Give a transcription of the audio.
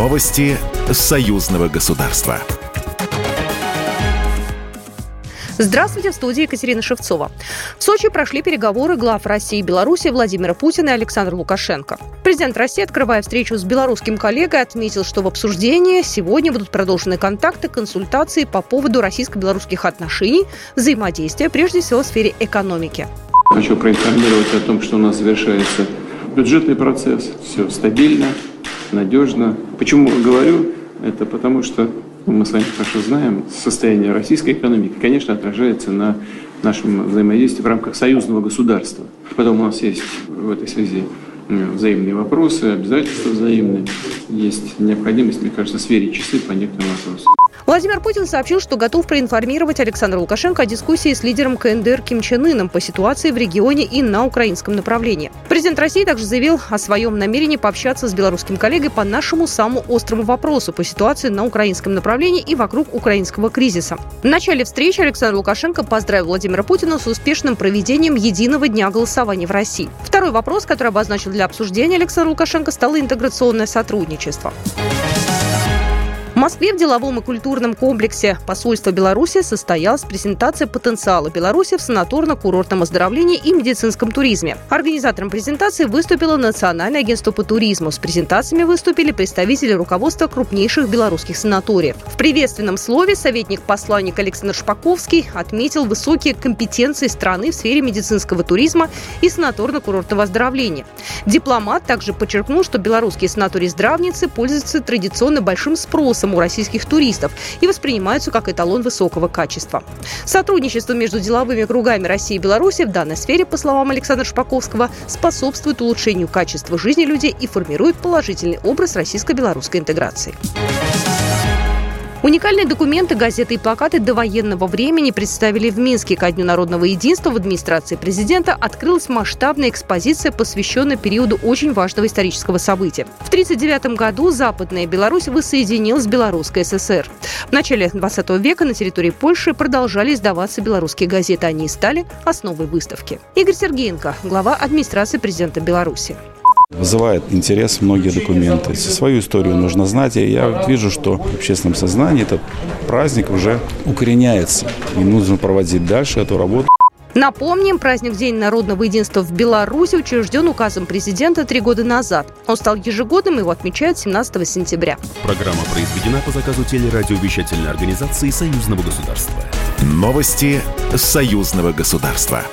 Новости союзного государства. Здравствуйте, в студии Екатерина Шевцова. В Сочи прошли переговоры глав России и Беларуси Владимира Путина и Александра Лукашенко. Президент России, открывая встречу с белорусским коллегой, отметил, что в обсуждении сегодня будут продолжены контакты, консультации по поводу российско-белорусских отношений, взаимодействия, прежде всего в сфере экономики. Хочу проинформировать о том, что у нас завершается бюджетный процесс. Все стабильно, надежно. Почему говорю? Это потому что мы с вами хорошо знаем, состояние российской экономики, конечно, отражается на нашем взаимодействии в рамках союзного государства. Потом у нас есть в этой связи взаимные вопросы, обязательства взаимные. Есть необходимость, мне кажется, сверить часы по некоторым вопросам. Владимир Путин сообщил, что готов проинформировать Александра Лукашенко о дискуссии с лидером КНДР Ким Чен Ыном по ситуации в регионе и на украинском направлении. Президент России также заявил о своем намерении пообщаться с белорусским коллегой по нашему самому острому вопросу по ситуации на украинском направлении и вокруг украинского кризиса. В начале встречи Александр Лукашенко поздравил Владимира Путина с успешным проведением единого дня голосования в России. Второй вопрос, который обозначил для обсуждения Александр Лукашенко, стало интеграционное сотрудничество. Москве в деловом и культурном комплексе посольства Беларуси состоялась презентация потенциала Беларуси в санаторно-курортном оздоровлении и медицинском туризме. Организатором презентации выступило Национальное агентство по туризму. С презентациями выступили представители руководства крупнейших белорусских санаториев. В приветственном слове советник-посланник Александр Шпаковский отметил высокие компетенции страны в сфере медицинского туризма и санаторно-курортного оздоровления. Дипломат также подчеркнул, что белорусские санатории-здравницы пользуются традиционно большим спросом у российских туристов и воспринимаются как эталон высокого качества. Сотрудничество между деловыми кругами России и Беларуси в данной сфере, по словам Александра Шпаковского, способствует улучшению качества жизни людей и формирует положительный образ российско-белорусской интеграции. Уникальные документы, газеты и плакаты до военного времени представили в Минске. Ко Дню народного единства в администрации президента открылась масштабная экспозиция, посвященная периоду очень важного исторического события. В 1939 году Западная Беларусь воссоединилась с Белорусской ССР. В начале 20 века на территории Польши продолжали издаваться белорусские газеты. Они стали основой выставки. Игорь Сергеенко, глава администрации президента Беларуси. Вызывает интерес многие документы. Свою историю нужно знать. И я вижу, что в общественном сознании этот праздник уже укореняется. И нужно проводить дальше эту работу. Напомним, праздник День народного единства в Беларуси учрежден указом президента три года назад. Он стал ежегодным, его отмечают 17 сентября. Программа произведена по заказу телерадиовещательной организации Союзного государства. Новости Союзного государства.